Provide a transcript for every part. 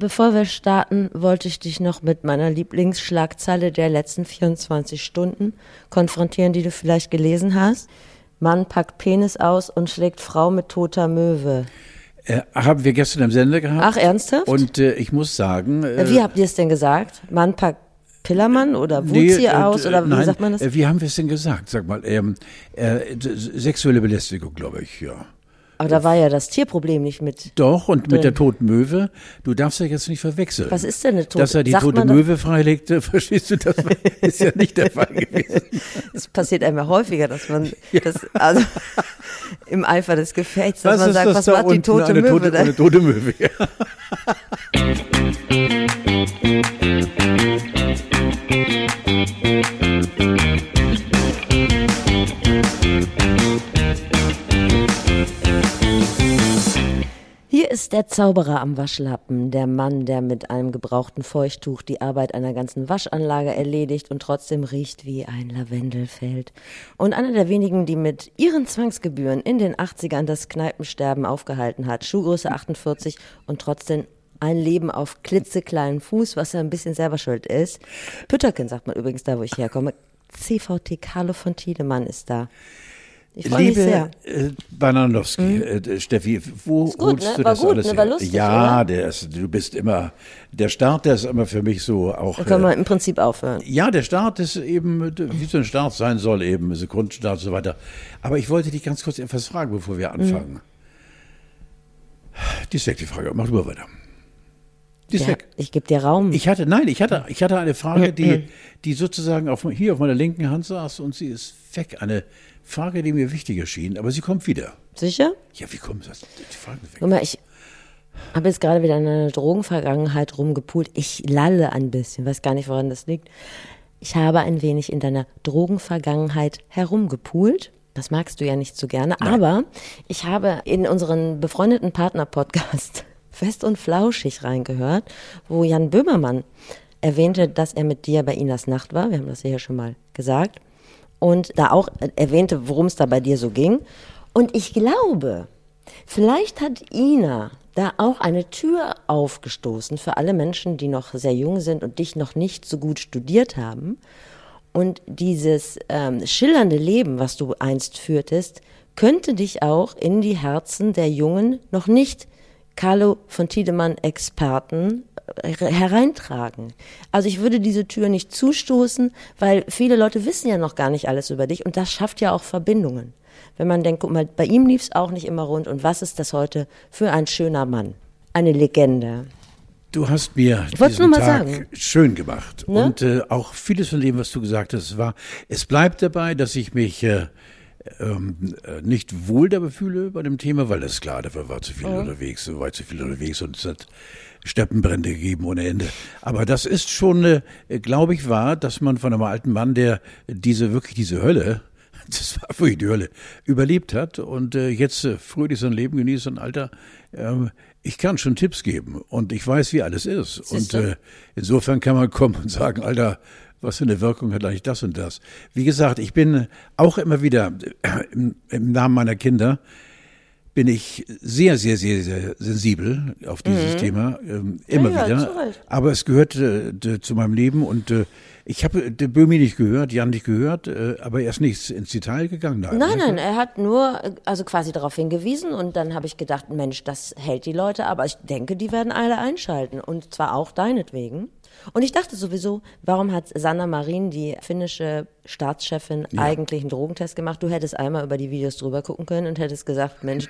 bevor wir starten, wollte ich dich noch mit meiner Lieblingsschlagzeile der letzten 24 Stunden konfrontieren, die du vielleicht gelesen hast. Mann packt Penis aus und schlägt Frau mit toter Möwe. Äh, haben wir gestern im Sender gehabt. Ach, ernsthaft? Und äh, ich muss sagen. Äh, Wie habt ihr es denn gesagt? Mann packt Pillermann oder Wutzi nee, äh, aus oder wie nein, sagt man das? äh, Wie haben wir es denn gesagt? Sag mal, ähm, äh, sexuelle Belästigung, glaube ich, ja. Aber da war ja das Tierproblem nicht mit. Doch, und Drin. mit der toten Möwe, du darfst ja jetzt nicht verwechseln. Was ist denn eine tote Dass er die sagt tote? Möwe freilegte, verstehst du, das war- ist ja nicht der Fall gewesen. Es passiert einem ja häufiger, dass man das, also im Eifer des Gefechts, dass man sagt, was macht die tote eine Möwe tote, da? Eine tote Möwe, ja. Ist der Zauberer am Waschlappen, der Mann, der mit einem gebrauchten Feuchttuch die Arbeit einer ganzen Waschanlage erledigt und trotzdem riecht wie ein Lavendelfeld. Und einer der wenigen, die mit ihren Zwangsgebühren in den 80ern das Kneipensterben aufgehalten hat. Schuhgröße 48 und trotzdem ein Leben auf klitzekleinen Fuß, was ja ein bisschen selber schuld ist. Pütterken sagt man übrigens da, wo ich herkomme. CVT Carlo von Tiedemann ist da. Ich freue mich sehr. Liebe äh, Bananowski, äh, Steffi, wo gut, holst ne? du War das gut, alles ne? her? War lustig, ja, der ist, du bist immer, der Start, der ist immer für mich so auch. Da können wir Äh, im Prinzip aufhören. ja, der Start ist eben, wie so ein Start sein soll, eben, Sekundenstart und so weiter. Aber ich wollte dich ganz kurz etwas fragen, bevor wir anfangen. Die ist weg, die Frage. Mach du mal weiter. Die ist Ja, weg. ich gebe dir Raum. Ich hatte, nein, ich hatte, ich hatte eine Frage, die, die sozusagen auf, hier auf meiner linken Hand saß und sie ist weg. Eine Frage, die mir wichtig erschien, aber sie kommt wieder. Sicher? Ja, wie kommt das? Die Frage ist weg. Guck mal, ich habe jetzt gerade wieder in einer Drogenvergangenheit rumgepult. Ich lalle ein bisschen, weiß gar nicht, woran das liegt. Ich habe ein wenig in deiner Drogenvergangenheit herumgepult. Das magst du ja nicht so gerne, aber ich habe in unseren befreundeten Partner-Podcast Fest und Flauschig reingehört, wo Jan Böhmermann erwähnte, dass er mit dir bei Inas Nacht war. Wir haben das ja hier schon mal gesagt. Und da auch erwähnte, worum es da bei dir so ging. Und ich glaube, vielleicht hat Ina da auch eine Tür aufgestoßen für alle Menschen, die noch sehr jung sind und dich noch nicht so gut studiert haben. Und dieses ähm, schillernde Leben, was du einst führtest, könnte dich auch in die Herzen der jungen, noch nicht Carlo von Tiedemann Experten äh, hereintragen. Also ich würde diese Tür nicht zustoßen, weil viele Leute wissen ja noch gar nicht alles über dich und das schafft ja auch Verbindungen. Wenn man denkt, guck mal, bei ihm lief es auch nicht immer rund und was ist das heute für ein schöner Mann? Eine Legende. Du hast mir diesen nur mal Tag sagen. schön gemacht. Ne? Und äh, auch vieles von dem, was du gesagt hast, war, es bleibt dabei, dass ich mich äh, ähm, äh, nicht wohl dabei fühle bei dem Thema, weil das ist klar, dafür war zu viel unterwegs, so weit zu viel unterwegs und es hat Steppenbrände gegeben ohne Ende. Aber das ist schon, äh, glaube ich, wahr, dass man von einem alten Mann, der diese, wirklich diese Hölle, das war wirklich die Hölle, überlebt hat und äh, jetzt äh, fröhlich sein Leben genießt und Alter, ähm, ich kann schon Tipps geben und ich weiß, wie alles ist. Und du? äh, insofern kann man kommen und sagen, Alter, was für eine Wirkung hat eigentlich das und das? Wie gesagt, ich bin auch immer wieder äh, im, im Namen meiner Kinder bin ich sehr, sehr, sehr, sehr sensibel auf dieses Thema, ähm, immer Mhm. Ja, wieder. Aber es gehört äh, zu meinem Leben und äh, ich habe den Böhmi nicht gehört, Jan nicht gehört, äh, aber er ist nicht ins Detail gegangen. Nein, nein, er hat nur äh, also quasi darauf hingewiesen und dann habe ich gedacht, Mensch, das hält die Leute, aber ich denke, die werden alle einschalten und zwar auch deinetwegen. Und ich dachte sowieso, warum hat Sanna Marin, die finnische Staatschefin, eigentlich einen Drogentest gemacht? Du hättest einmal über die Videos drüber gucken können und hättest gesagt, Mensch,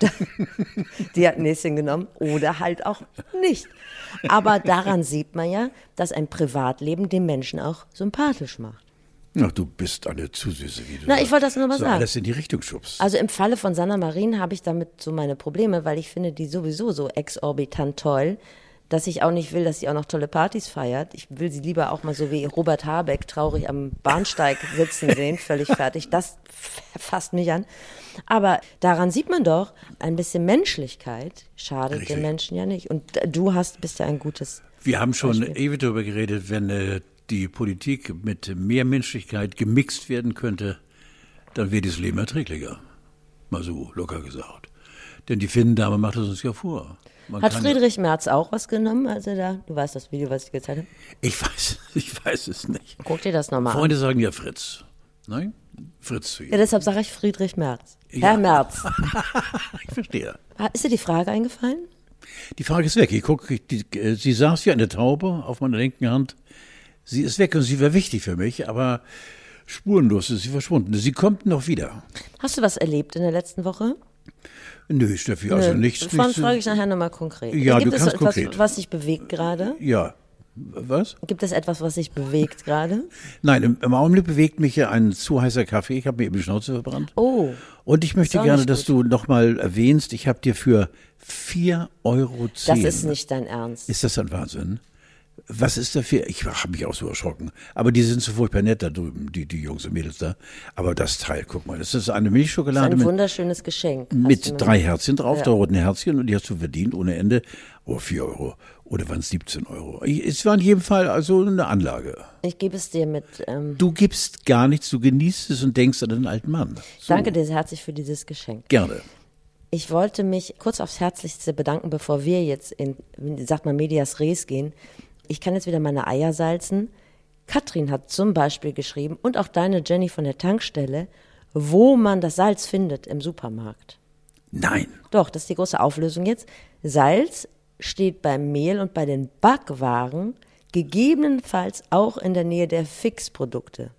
die hat Näschen genommen oder halt auch nicht. Aber daran sieht man ja, dass ein Privatleben den Menschen auch sympathisch macht. Ach, du bist eine zu süße, wie du Na, ich wollte das nur mal so sagen. alles in die Richtung schubst. Also im Falle von Sanna Marin habe ich damit so meine Probleme, weil ich finde die sowieso so exorbitant toll, dass ich auch nicht will, dass sie auch noch tolle Partys feiert. Ich will sie lieber auch mal so wie Robert Habeck traurig am Bahnsteig sitzen sehen, völlig fertig. Das fasst mich an. Aber daran sieht man doch, ein bisschen Menschlichkeit schadet Richtig. den Menschen ja nicht. Und du hast, bist ja ein gutes. Wir haben schon Beispiel. ewig darüber geredet, wenn äh, die Politik mit mehr Menschlichkeit gemixt werden könnte, dann wäre das Leben erträglicher. Mal so locker gesagt. Denn die Finnendame macht es uns ja vor. Man Hat Friedrich Merz auch was genommen, als er da, du weißt das Video, was ich gezeigt habe? Ich weiß, ich weiß es nicht. Guck dir das nochmal an. Freunde sagen ja Fritz. Nein? Fritz zu Ja, ihr. deshalb sage ich Friedrich Merz. Ja. Herr Merz. Ich verstehe. Ist dir die Frage eingefallen? Die Frage ist weg. Ich gucke, die, äh, sie saß wie eine Taube auf meiner linken Hand. Sie ist weg und sie war wichtig für mich, aber spurenlos ist sie verschwunden. Sie kommt noch wieder. Hast du was erlebt in der letzten Woche? Nö, Steffi, also Nö. nichts. Davon nichts frage ich nachher nochmal konkret. Ja, Gibt du es kannst etwas, konkret. was dich bewegt gerade? ja. Was? Gibt es etwas, was dich bewegt gerade? Nein, im, im Augenblick bewegt mich ja ein zu heißer Kaffee. Ich habe mir eben die Schnauze verbrannt. Oh, Und ich möchte gerne, dass du nochmal erwähnst, ich habe dir für 4,10 Euro. das ist nicht dein Ernst. Ist das ein Wahnsinn? Was ist dafür? Ich habe mich auch so erschrocken. Aber die sind so furchtbar nett da drüben, die, die Jungs und Mädels da. Aber das Teil, guck mal, das ist eine Milchschokolade Ein mit, wunderschönes Geschenk. Mit drei Herzchen drauf, Ja. da roten Herzchen und die hast du verdient ohne Ende. Oh, 4 Euro. Oder waren es 17 Euro? Es war in jedem Fall also eine Anlage. Ich gebe es dir mit. Ähm, Du gibst gar nichts, du genießt es und denkst an den alten Mann. So, Danke dir sehr herzlich für dieses Geschenk. Gerne. Ich wollte mich kurz aufs Herzlichste bedanken, bevor wir jetzt in, sagt man, Medias Res gehen. Ich kann jetzt wieder meine Eier salzen. Katrin hat zum Beispiel geschrieben und auch deine Jenny von der Tankstelle, wo man das Salz findet im Supermarkt. Nein. Doch, das ist die große Auflösung jetzt. Salz steht beim Mehl und bei den Backwaren gegebenenfalls auch in der Nähe der Fixprodukte.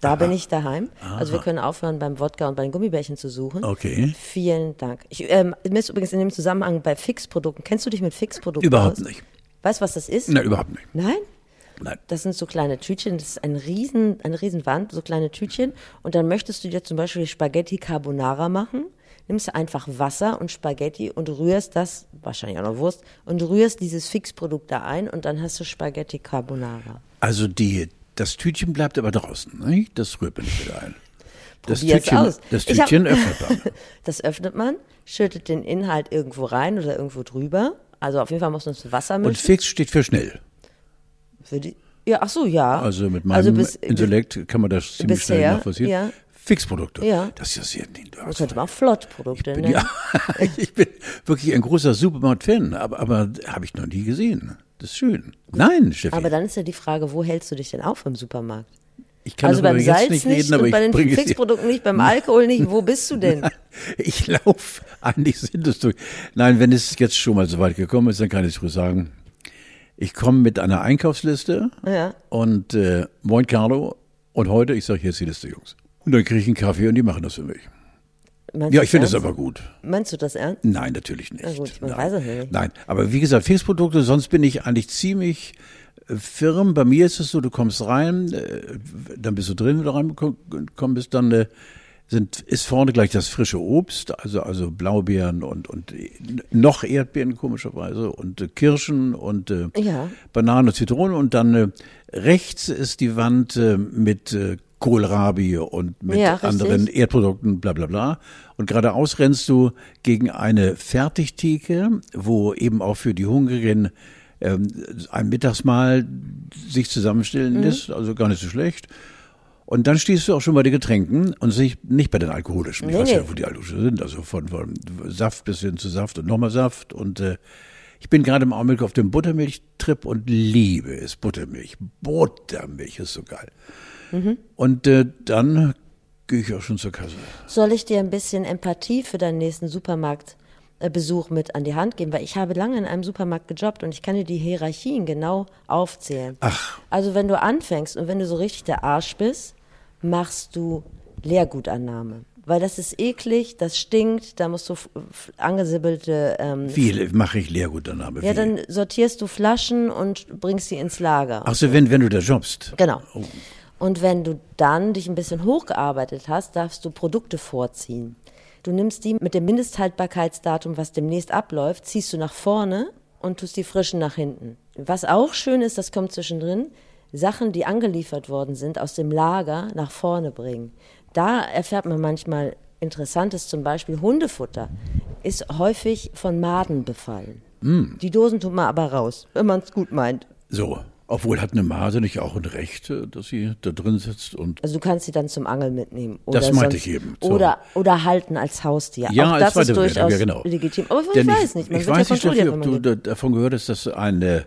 Da bin ich daheim. Also wir können aufhören, beim Wodka und bei den Gummibärchen zu suchen. Okay. Vielen Dank. Ich, ähm, mir ist übrigens in dem Zusammenhang bei Fixprodukten. Kennst du dich mit Fixprodukten Überhaupt aus? nicht. Weißt du, was das ist? Nein, überhaupt nicht. Nein? Nein. Das sind so kleine Tütchen, das ist ein riesen, eine riesen Wand, so kleine Tütchen. Und dann möchtest du dir zum Beispiel Spaghetti Carbonara machen, nimmst du einfach Wasser und Spaghetti und rührst das, wahrscheinlich auch noch Wurst, und rührst dieses Fixprodukt da ein und dann hast du Spaghetti Carbonara. Also die, das Tütchen bleibt aber draußen, ne? Das rührt man nicht wieder ein. Das Tütchen, aus. das Ich hab- Tütchen öffnet man. Das öffnet man, schüttet den Inhalt irgendwo rein oder irgendwo drüber. Also auf jeden Fall muss mit Wasser Und mischen. fix steht für schnell. Für die, ja, ach so, ja. Also mit meinem bis- Intellekt kann man das ziemlich bisher, schnell nachvollziehen. ja. Fixprodukte. Ja. Das ist ja sehr du Das könnte man auch Flottprodukte nennen. ja, ich bin wirklich ein großer Supermarkt-Fan, aber, aber habe ich noch nie gesehen. Das ist schön. Nein, Steffi. Aber dann ist ja die Frage, wo hältst du dich denn auf im Supermarkt? Ich kann also beim Salz nicht nicht, reden, aber und bei den es. Fixprodukten nicht, beim Alkohol nicht. Wo bist du denn? Ich laufe, eigentlich sind es durch. Nein, wenn es jetzt schon mal so weit gekommen ist, dann kann ich früh sagen, ich komme mit einer Einkaufsliste Ja. und äh, moin Carlo und heute, ich sage, hier ist die Liste, Jungs. Und dann kriege ich einen Kaffee und die machen das für mich. Meinst Ja, ich finde das aber gut. Meinst du das ernst? Nein, natürlich nicht. Na gut, man Nein. weiß es nicht. Nein, aber wie gesagt, Fixprodukte, sonst bin ich eigentlich ziemlich äh, firm. Bei mir ist es so, du kommst rein, äh, dann bist du drin, wenn du reingekommen bist, dann äh, sind, ist vorne gleich das frische Obst, also, also Blaubeeren und, und äh, noch Erdbeeren komischerweise und Kirschen und äh, Ja. Bananen und Zitronen und dann äh, rechts ist die Wand äh, mit Kohlrabi und mit Ja, anderen Erdprodukten, bla bla bla. Und geradeaus rennst du gegen eine Fertigtheke, wo eben auch für die Hungrigen ähm, ein Mittagsmahl sich zusammenstellen Mhm. lässt, also gar nicht so schlecht. Und dann stehst du auch schon bei den Getränken und nicht bei den alkoholischen. Ich Nee, weiß ja, wo die alkoholischen sind, also von, von Saft bis hin zu Saft und nochmal Saft. Und äh, ich bin gerade im Augenblick auf dem Buttermilchtrip und liebe es. Buttermilch. Buttermilch ist so geil. Mhm. Und äh, dann gehe ich auch schon zur Kasse. Soll ich dir ein bisschen Empathie für deinen nächsten Supermarktbesuch mit an die Hand geben? Weil ich habe lange in einem Supermarkt gejobbt und ich kann dir die Hierarchien genau aufzählen. Ach. Also wenn du anfängst und wenn du so richtig der Arsch bist, machst du Leergutannahme. Weil das ist eklig, das stinkt, da musst du angesibbelte ähm, Wie mache ich Leergutannahme? Ja, dann sortierst du Flaschen und bringst sie ins Lager. Ach so, wenn, wenn du da jobbst. Genau. Und wenn du dann dich ein bisschen hochgearbeitet hast, darfst du Produkte vorziehen. Du nimmst die mit dem Mindesthaltbarkeitsdatum, was demnächst abläuft, ziehst du nach vorne und tust die frischen nach hinten. Was auch schön ist, das kommt zwischendrin, Sachen, die angeliefert worden sind, aus dem Lager nach vorne bringen. Da erfährt man manchmal Interessantes, zum Beispiel Hundefutter ist häufig von Maden befallen. Die Dosen tut man aber raus, wenn man es gut meint. So. Obwohl hat eine Made nicht auch ein Recht, äh, dass sie da drin sitzt und Also du kannst sie dann zum Angeln mitnehmen. Oder Das meinte sonst- ich eben, so. Oder, oder halten als Haustier. Ja, Auch als das ist durchaus ja, genau. legitim. Aber ich Denn weiß nicht, man ich wird weiß ja nicht, Steffi, ob du geht. da- davon gehört hast, dass ein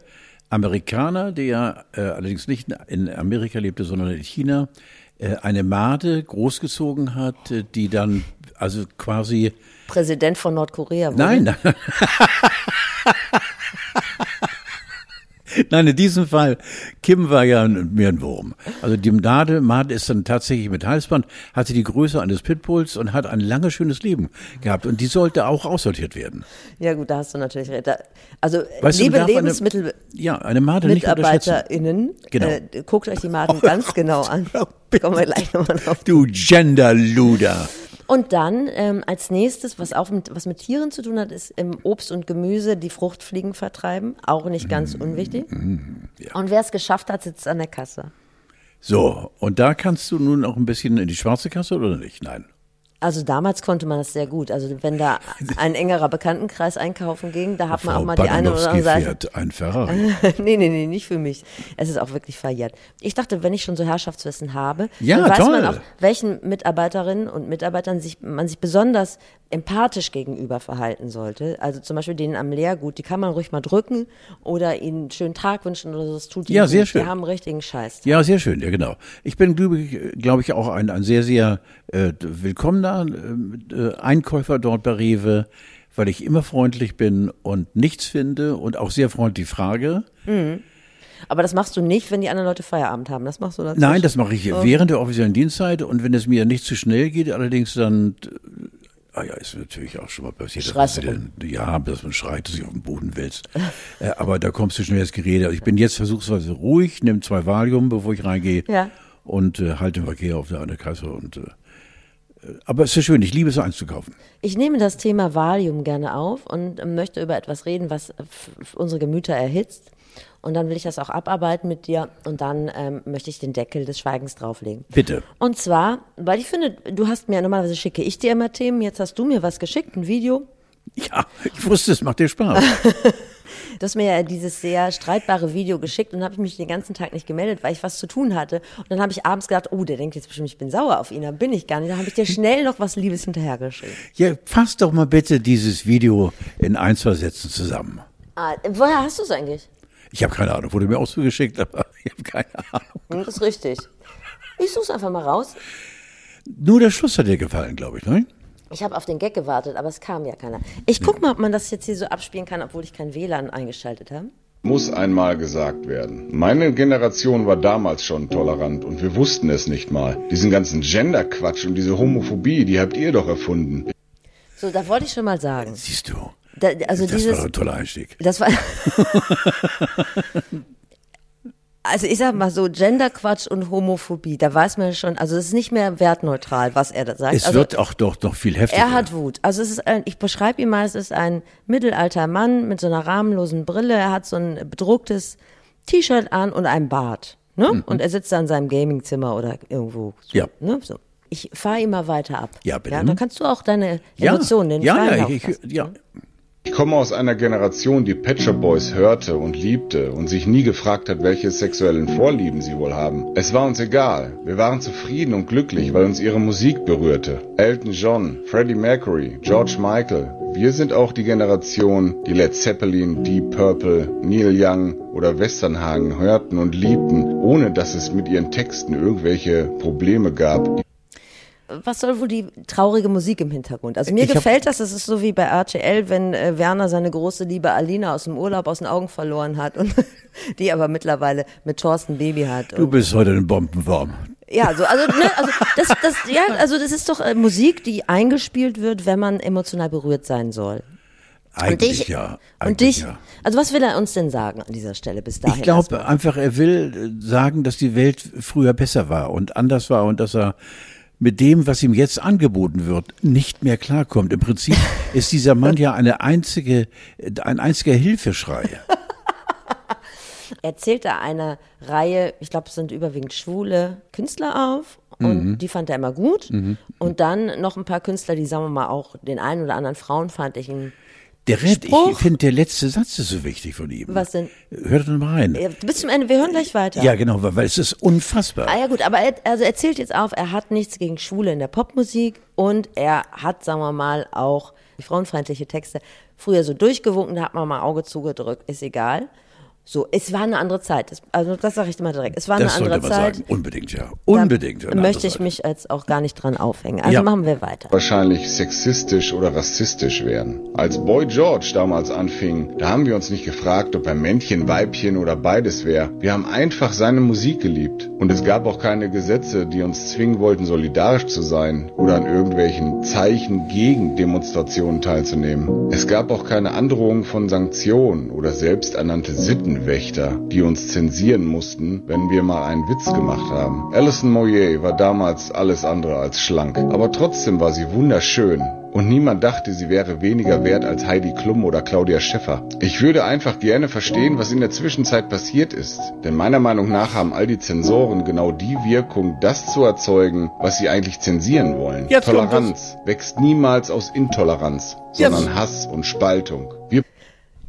Amerikaner, der äh, allerdings nicht in Amerika lebte, sondern in China, äh, eine Made großgezogen hat, äh, die dann also quasi Präsident von Nordkorea wurde. Nein, nein. Nein, in diesem Fall, Kim war ja mehr ein Wurm. Also die Made, Made ist dann tatsächlich mit Halsband, hatte die Größe eines Pitbulls und hat ein langes, schönes Leben gehabt. Und die sollte auch aussortiert werden. Ja gut, da hast du natürlich recht. Also Weißt liebe darf eine- Lebensmittel... Ja, eine Made nicht. MitarbeiterInnen, Genau. äh, guckt euch die Maden ganz genau an. Kommen wir gleich nochmal drauf. Du Genderluder. Und dann ähm, als nächstes, was auch mit, was mit Tieren zu tun hat, ist im Obst und Gemüse die Fruchtfliegen vertreiben. Auch nicht ganz Mm, unwichtig. Und wer es geschafft hat, sitzt an der Kasse. So, und da kannst du nun auch ein bisschen in die schwarze Kasse oder nicht? Nein. Also damals konnte man das sehr gut. Also wenn da ein engerer Bekanntenkreis einkaufen ging, da hat man Frau auch mal die eine oder andere Seite. ein Ferrari. nee, nee, nee, nicht für mich. Es ist auch wirklich verjährt. Ich dachte, wenn ich schon so Herrschaftswissen habe, Ja, dann weiß toll. man auch, welchen Mitarbeiterinnen und Mitarbeitern sich, man sich besonders empathisch gegenüber verhalten sollte. Also zum Beispiel denen am Lehrgut, die kann man ruhig mal drücken oder ihnen einen schönen Tag wünschen oder so. Das tut ihnen Ja, sehr gut. schön. Die haben richtigen Scheiß. Ja, sehr schön, ja genau. Ich bin, glaube ich, glaub ich, auch ein, ein sehr, sehr äh, willkommener äh, Einkäufer dort bei Rewe, weil ich immer freundlich bin und nichts finde und auch sehr freundlich frage. Aber das machst du nicht, wenn die anderen Leute Feierabend haben. Das machst du dann. Nein, das mache ich während der offiziellen Dienstzeit und wenn es mir nicht zu schnell geht, allerdings dann, äh, ah ja, ist natürlich auch schon mal passiert, dass, du man dann, ja, dass man schreit, dass sich auf den Boden wälzt. äh, aber da kommst du schnell ins Gerede. Also ich bin jetzt versuchsweise ruhig, nehme zwei Valium, bevor ich reingehe Ja. und äh, halte den Verkehr auf der einen Kasse und äh, aber es ist schön, ich liebe es einzukaufen. Ich nehme das Thema Valium gerne auf und möchte über etwas reden, was unsere Gemüter erhitzt. Und dann will ich das auch abarbeiten mit dir und dann ähm, möchte ich den Deckel des Schweigens drauflegen. Bitte. Und zwar, weil ich finde, du hast mir normalerweise schicke ich dir immer Themen, jetzt hast du mir was geschickt, ein Video. Ja, ich wusste, es macht dir Spaß. Du hast mir ja dieses sehr streitbare Video geschickt und habe ich mich den ganzen Tag nicht gemeldet, weil ich was zu tun hatte. Und dann habe ich abends gedacht, oh, der denkt jetzt bestimmt, ich bin sauer auf ihn. Da bin ich gar nicht. Da habe ich dir schnell noch was Liebes hinterhergeschrieben. ja, fass doch mal bitte dieses Video in ein, zwei Sätzen zusammen. Ah, woher hast du es eigentlich? Ich habe keine Ahnung, wurde mir auch zugeschickt, aber ich habe keine Ahnung. Hm, Das ist richtig. Ich suche es einfach mal raus. Nur der Schluss hat dir gefallen, glaube ich, ne? Ich habe auf den Gag gewartet, aber es kam ja keiner. Ich guck mal, ob man das jetzt hier so abspielen kann, obwohl ich kein WLAN eingeschaltet habe. Muss einmal gesagt werden. Meine Generation war damals schon tolerant und wir wussten es nicht mal. Diesen ganzen Gender-Quatsch und diese Homophobie, die habt ihr doch erfunden. So, da wollte ich schon mal sagen. Siehst du. Da, also das dieses, war ein toller Einstieg. Das war. Also ich sag mal so, Genderquatsch und Homophobie, da weiß man schon, also es ist nicht mehr wertneutral, was er da sagt. Es also, wird auch doch noch viel heftiger. er hat Wut. Also es ist ein, ich beschreibe ihn mal, es ist ein mittelalter Mann mit so einer rahmenlosen Brille, er hat so ein bedrucktes T-Shirt an und einen Bart. Ne? Und er sitzt da in seinem Gamingzimmer oder irgendwo. So, Mhm. Ja. Ne? So. Ich fahre mal weiter ab. Ja, bitte. Ja, dann kannst du auch deine ja, Emotionen, den ja, freien ja, Lauf ich, lassen. ja. Ich komme aus einer Generation, die Pet Boys hörte und liebte und sich nie gefragt hat, welche sexuellen Vorlieben sie wohl haben. Es war uns egal. Wir waren zufrieden und glücklich, weil uns ihre Musik berührte. Elton John, Freddie Mercury, George Michael. Wir sind auch die Generation, die Led Zeppelin, Deep Purple, Neil Young oder Westernhagen hörten und liebten, ohne dass es mit ihren Texten irgendwelche Probleme gab. Was soll wohl die traurige Musik im Hintergrund? Also mir Ich gefällt das, das ist so wie bei RTL, wenn äh, Werner seine große Liebe Alina aus dem Urlaub aus den Augen verloren hat und die aber mittlerweile mit Thorsten Baby hat. Du Und, bist heute ein Bombenwurm. ja, so, also, ne, also das, das, ja, also das ist doch äh, Musik, die eingespielt wird, wenn man emotional berührt sein soll. Eigentlich und dich, ja. und Eigentlich dich, ja. also was will er uns denn sagen an dieser Stelle bis dahin? Ich glaube einfach, er will äh, sagen, dass die Welt früher besser war und anders war und dass er mit dem, was ihm jetzt angeboten wird, nicht mehr klarkommt. Im Prinzip ist dieser Mann ja eine einzige, ein einziger Hilfeschrei. Er zählt da eine Reihe, ich glaube, es sind überwiegend schwule Künstler auf. Und Mhm. die fand er immer gut. Und dann noch ein paar Künstler, die, sagen wir mal, auch den einen oder anderen frauenfeindlichen Der Rest, ich Spruch. finde, der letzte Satz ist so wichtig von ihm. Was denn? Hört doch mal rein. Bis zum Ende, wir hören gleich weiter. Ja, genau, weil, weil es ist unfassbar. Ah ja gut, aber er, also er zählt jetzt auf, er hat nichts gegen Schwule in der Popmusik und er hat, sagen wir mal, auch frauenfeindliche Texte früher so durchgewunken, da hat man mal Auge zugedrückt, ist egal. So, es war eine andere Zeit. Also das sage ich immer direkt. Es war das eine andere Zeit. sagen. Unbedingt, ja. Unbedingt. Da möchte ich Seite. mich jetzt auch gar nicht dran aufhängen. Also Ja. machen wir weiter. wahrscheinlich sexistisch oder rassistisch werden. Als Boy George damals anfing, da haben wir uns nicht gefragt, ob er Männchen, Weibchen oder beides wäre. Wir haben einfach seine Musik geliebt. Und es gab auch keine Gesetze, die uns zwingen wollten, solidarisch zu sein oder an irgendwelchen Zeichen gegen Demonstrationen teilzunehmen. Es gab auch keine Androhung von Sanktionen oder selbsternannte Sittenwächter, die uns zensieren mussten, wenn wir mal einen Witz gemacht haben. Alison Moyer war damals alles andere als schlank, aber trotzdem war sie wunderschön. Und niemand dachte, sie wäre weniger wert als Heidi Klum oder Claudia Schiffer. Ich würde einfach gerne verstehen, was in der Zwischenzeit passiert ist. Denn meiner Meinung nach haben all die Zensoren genau die Wirkung, das zu erzeugen, was sie eigentlich zensieren wollen. Jetzt Toleranz wächst niemals aus Intoleranz, sondern Hass und Spaltung. Wir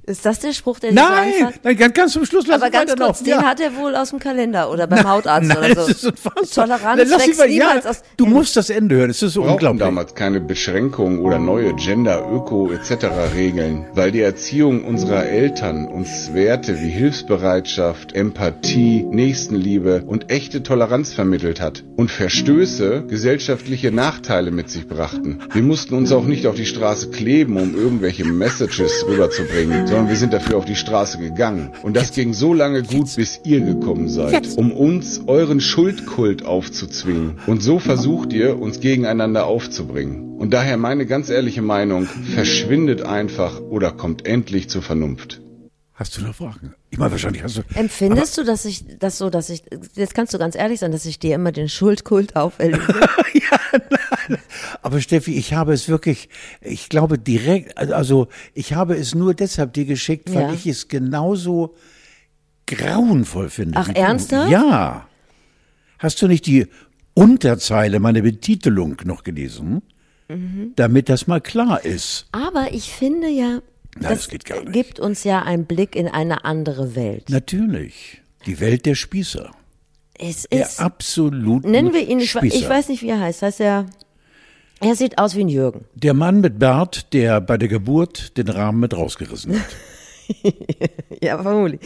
Ist das der Spruch, der Nein, nein, ganz, ganz zum Schluss lass Aber ganz kurz, weiterlaufen. den ja. hat er wohl aus dem Kalender oder beim Hautarzt Nein, oder so. das ist unfassbar. Toleranz Lass wächst mal- ja, niemals aus. Du musst das Ende hören, es ist so brauchten unglaublich. damals keine Beschränkungen oder neue Gender, Öko etc. Regeln, weil die Erziehung unserer Eltern uns Werte wie Hilfsbereitschaft, Empathie, Nächstenliebe und echte Toleranz vermittelt hat und Verstöße gesellschaftliche Nachteile mit sich brachten. Wir mussten uns auch nicht auf die Straße kleben, um irgendwelche Messages rüberzubringen, sondern wir sind dafür auf die Straße gegangen. Und das ging so lange gut, bis ihr gekommen seid, um uns euren Schuldkult aufzuzwingen. Und so versucht ihr, uns gegeneinander aufzubringen. Und daher meine ganz ehrliche Meinung, verschwindet einfach oder kommt endlich zur Vernunft. Hast du noch Fragen? Ich meine, wahrscheinlich hast du. Empfindest du, dass ich das so, dass ich, jetzt kannst du ganz ehrlich sein, dass ich dir immer den Schuldkult auferlege? Aber Steffi, ich habe es wirklich, ich glaube direkt, also ich habe es nur deshalb dir geschickt, weil Ja. ich es genauso grauenvoll finde. Ach, ernsthaft? Ja. Hast du nicht die Unterzeile, meine Betitelung noch gelesen? Mhm. Damit das mal klar ist. Aber ich finde ja, Nein, das geht gar nicht. gibt uns ja einen Blick in eine andere Welt. Natürlich. Die Welt der Spießer. Es Der ist, absoluten nennen wir ihn, Spießer. ich weiß nicht, wie er heißt, heißt er, er sieht aus wie ein Jürgen. Der Mann mit Bart, der bei der Geburt den Rahmen mit rausgerissen hat. Ja, vermutlich.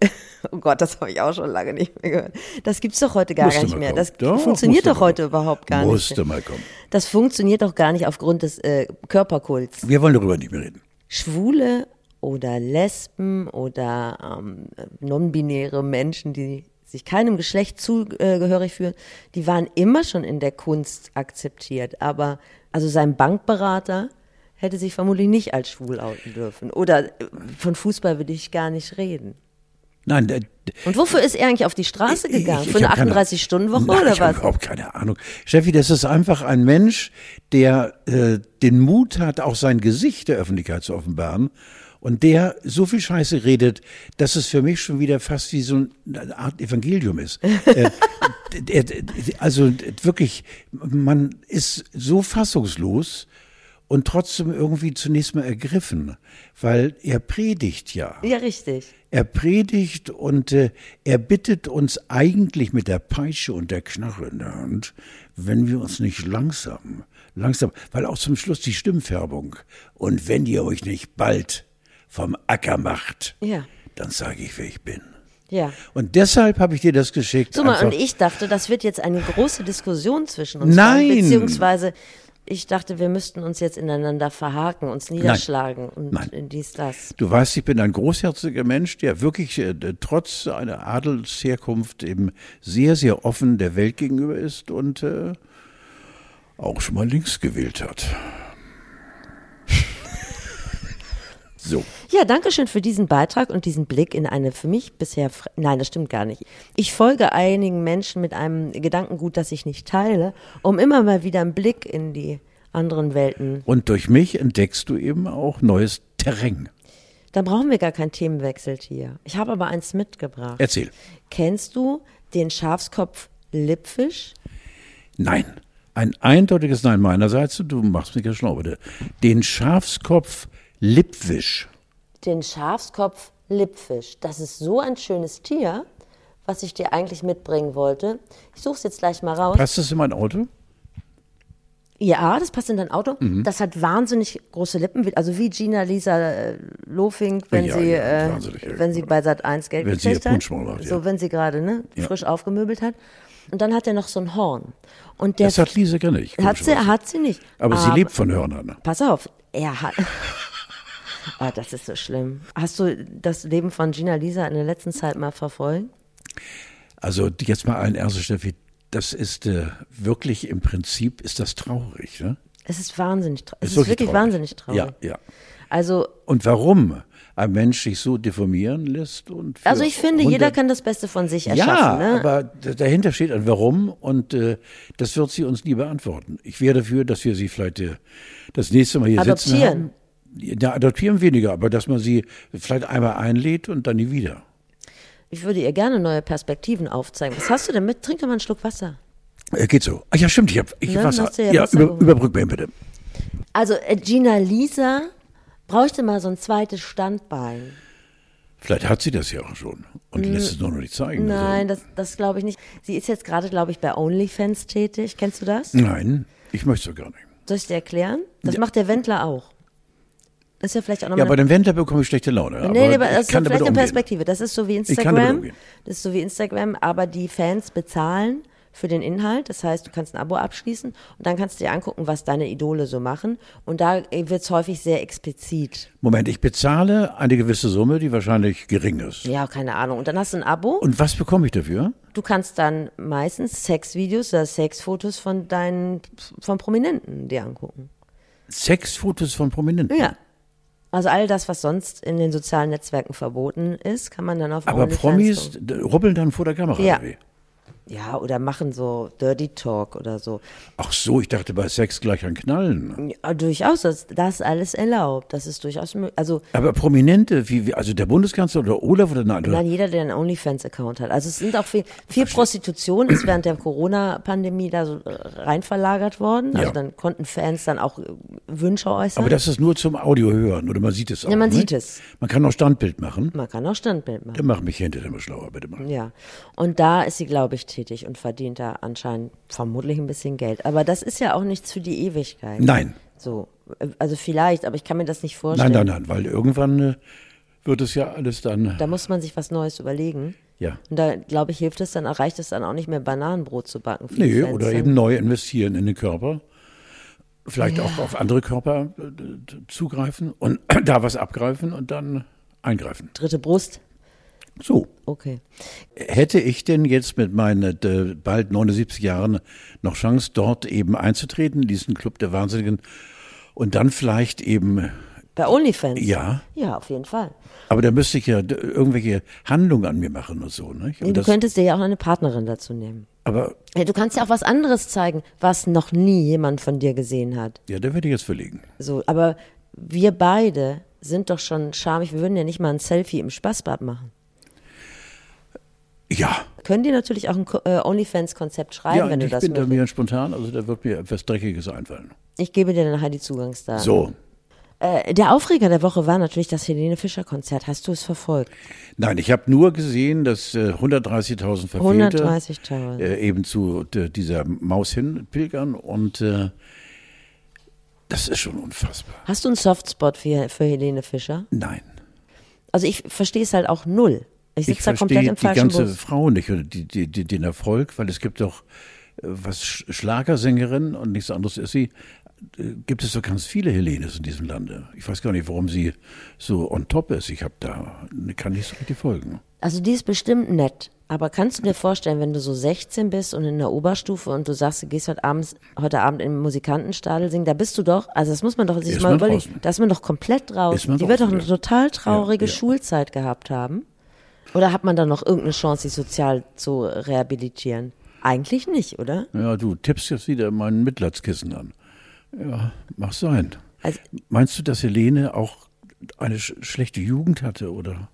Oh Gott, das habe ich auch schon lange nicht mehr gehört. Das gibt's doch heute gar Musste nicht mehr. kommen. Das Doch, funktioniert musste doch heute kommen. überhaupt gar Musste nicht. mal kommen. Das funktioniert doch gar nicht aufgrund des äh, Körperkults. Wir wollen darüber nicht mehr reden. Schwule oder Lesben oder ähm, non-binäre Menschen, die sich keinem Geschlecht zugehörig fühlen, die waren immer schon in der Kunst akzeptiert. Aber also sein Bankberater hätte sich vermutlich nicht als schwul outen dürfen. Oder äh, von Fußball will ich gar nicht reden. Nein, Und wofür ist er eigentlich auf die Straße gegangen? Ich- Für ich eine hab keine- 38-Stunden-Woche Nein, oder ich habe was? überhaupt keine Ahnung. Steffi, das ist einfach ein Mensch, der äh, den Mut hat, auch sein Gesicht der Öffentlichkeit zu offenbaren und der so viel Scheiße redet, dass es für mich schon wieder fast wie so eine Art Evangelium ist. äh, also wirklich, man ist so fassungslos und trotzdem irgendwie zunächst mal ergriffen, weil er predigt ja. Ja, richtig. Er predigt und äh, er bittet uns eigentlich mit der Peitsche und der Knarre in der Hand, wenn wir uns nicht langsam, langsam, weil auch zum Schluss die Stimmfärbung. Und wenn ihr euch nicht bald vom Acker macht, Ja. dann sage ich, wer ich bin. Ja. Und deshalb habe ich dir das geschickt. So mal, und ich dachte, das wird jetzt eine große Diskussion zwischen uns. Nein. Sein, beziehungsweise, ich dachte, wir müssten uns jetzt ineinander verhaken, uns niederschlagen und Nein. dies, das. Du weißt, ich bin ein großherziger Mensch, der wirklich äh, trotz einer Adelsherkunft eben sehr, sehr offen der Welt gegenüber ist und äh, auch schon mal links gewählt hat. So. Ja, danke schön für diesen Beitrag und diesen Blick in eine für mich bisher, nein, das stimmt gar nicht. Ich folge einigen Menschen mit einem Gedankengut, das ich nicht teile, um immer mal wieder einen Blick in die anderen Welten. Und durch mich entdeckst du eben auch neues Terrain. Da brauchen wir gar keinen Themenwechsel hier. Ich habe aber eins mitgebracht. Erzähl. Kennst du den Schafskopf Lippfisch? Nein. Ein eindeutiges Nein meinerseits. Du machst mich ja schlau, bitte. Den Schafskopf Lippwisch. Den Schafskopf-Lippfisch. Das ist so ein schönes Tier, was ich dir eigentlich mitbringen wollte. Ich suche es jetzt gleich mal raus. Passt das in mein Auto? Ja, das passt in dein Auto. Mhm. Das hat wahnsinnig große Lippen, also wie Gina Lisa äh, Lofing, wenn Ja, sie, ja, äh, wenn sie genau. bei Sat 1 Geld Wenn sie gekriegt hat. Macht, ja. So, wenn sie gerade ne, frisch aufgemöbelt hat. Und dann hat er noch so ein Horn. Und der Das hat Lisa gar nicht. hat sie, hat sie nicht. Aber sie lebt von Hörnern. Pass auf, er hat. Ah, das ist so schlimm. Hast du das Leben von Gina Lisa in der letzten Zeit mal verfolgt? Also jetzt mal allen Ernstes, Steffi, das ist äh, wirklich im Prinzip ist das traurig. Ne? Es ist wahnsinnig traurig. Es ist, wirklich wirklich traurig. wahnsinnig traurig. Ja, ja. Also, Und warum ein Mensch sich so deformieren lässt und also ich finde, jeder kann das Beste von sich ja, erschaffen. ne? aber dahinter steht ein Warum und äh, das wird sie uns nie beantworten. Ich wäre dafür, dass wir sie vielleicht äh, das nächste Mal hier sitzen Adoptieren. haben. Ja, adoptieren weniger, aber dass man sie vielleicht einmal einlädt und dann nie wieder. Ich würde ihr gerne neue Perspektiven aufzeigen. Was hast du denn mit? Trink doch mal einen Schluck Wasser. Äh, geht so. Ach ja, stimmt, ich habe ich Ne, Wasser. ja Ja, Wasser über, überbrück mir bitte. Also äh, Gina Lisa bräuchte mal so ein zweites Standbein. Vielleicht hat sie das ja auch schon und lässt es nur noch nicht zeigen. Mm, Nein, das, das glaube ich nicht. Sie ist jetzt gerade, glaube ich, bei OnlyFans tätig. Kennst du das? Also, nein, ich möchte es gar nicht. Soll ich dir erklären? Das macht der Wendler auch. Das ist ja vielleicht auch Ja, nochmal bei dem Wendler bekomme ich schlechte Laune. Nee, nee, aber das ist kann damit vielleicht eine. Perspektive. Das ist so wie Instagram. Das ist so wie Instagram, aber die Fans bezahlen für den Inhalt. Das heißt, du kannst ein Abo abschließen und dann kannst du dir angucken, was deine Idole so machen. Und da wird es häufig sehr explizit. Moment, ich bezahle eine gewisse Summe, die wahrscheinlich gering ist. Ja, keine Ahnung. Und dann hast du ein Abo. Und was bekomme ich dafür? Du kannst dann meistens Sexvideos oder Sexfotos von deinen, von Prominenten dir angucken. Sexfotos von Prominenten. Ja. Also all das, was sonst in den sozialen Netzwerken verboten ist, kann man dann auf Aber OnlyFans Promis rubbeln dann vor der Kamera. Ja. Ja, oder machen so Dirty Talk oder so. Ach so, ich dachte bei Sex gleich an Knallen. Ja, durchaus, das, das ist alles erlaubt. Das ist durchaus möglich. Also, Aber Prominente, wie, wie also der Bundeskanzler oder Olaf oder nein? Oder? nein, jeder, der einen OnlyFans-Account hat. Also es sind auch viel, viel Prostitution ist während der Corona-Pandemie da so äh, rein verlagert worden. Also Ja. dann konnten Fans dann auch äh, Wünsche äußern. Aber das ist nur zum Audio hören oder man sieht es auch. Ja, man ne? sieht es. Man kann auch Standbild machen. Man kann auch Standbild machen. Dann mach mich hinterher mal schlauer, bitte mal. Ja. Und da ist sie, glaube ich, tätig und verdient da anscheinend vermutlich ein bisschen Geld. Aber das ist ja auch nichts für die Ewigkeit. Nein. So. äh, Also vielleicht, aber ich kann mir das nicht Nein, vorstellen. nein, nein, weil irgendwann äh, wird es ja alles dann. Da muss man sich was Neues überlegen. Ja. Und da, glaube ich, hilft es dann, reicht es dann auch nicht mehr, Bananenbrot zu backen. Nee, Fans oder dann. eben neu investieren in den Körper. Vielleicht auch auf andere Körper äh, zugreifen und da was abgreifen und dann eingreifen. Dritte Brust. So. Okay. Hätte ich denn jetzt mit meinen äh, bald 79 Jahren noch Chance, dort eben einzutreten, in diesen Club der Wahnsinnigen und dann vielleicht eben, Bei OnlyFans? ja, Ja, auf jeden Fall. aber da müsste ich ja irgendwelche Handlungen an mir machen und so? Nee, Und du könntest dir ja auch eine Partnerin dazu nehmen. aber Ja, du kannst ja auch was anderes zeigen, was noch nie jemand von dir gesehen hat. ja, da werde ich jetzt verlegen. So, aber wir beide sind doch schon schamig. Wir würden ja nicht mal ein Selfie im Spaßbad machen. Ja, Können dir natürlich auch ein äh, OnlyFans-Konzept schreiben, ja wenn du ich das bin da mir spontan, also da wird mir etwas Dreckiges einfallen. Ich gebe dir dann halt die Zugangsdaten. So. Äh, der Aufreger der Woche war natürlich das Helene Fischer-Konzert. Hast du es verfolgt? Nein, ich habe nur gesehen, dass äh, 130.000 Verfehlte 130.000. äh, eben zu dieser Maus hin pilgern und äh, das ist schon unfassbar. Hast du einen Softspot für, für Helene Fischer? Nein. Also ich verstehe es halt auch null. Ich Ich sitze da komplett verstehe im die falschen ganze Bus. Frau nicht, oder die, die, die, den Erfolg, weil es gibt doch, äh, was Sch- Schlagersängerin und nichts anderes ist sie, äh, gibt es doch ganz viele Helenes in diesem Lande. Ich weiß gar nicht, warum sie so on top ist. Ich habe da, kann nicht so richtig folgen. Also die ist bestimmt nett. Aber kannst du dir vorstellen, wenn du so 16 bist und in der Oberstufe und du sagst, du gehst heute, abends, heute Abend im Musikantenstadel singen, da bist du doch, also das muss man doch sich Ist mal überlegen, da ist man doch komplett man Die wird doch eine total traurige Ja, ja. Schulzeit gehabt haben. Oder hat man da noch irgendeine Chance, sich sozial zu rehabilitieren? Eigentlich nicht, oder? Ja, du tippst jetzt wieder mein Mitleidskissen an. Ja, mach sein. Also, Meinst du, dass Helene auch eine sch schlechte Jugend hatte, oder?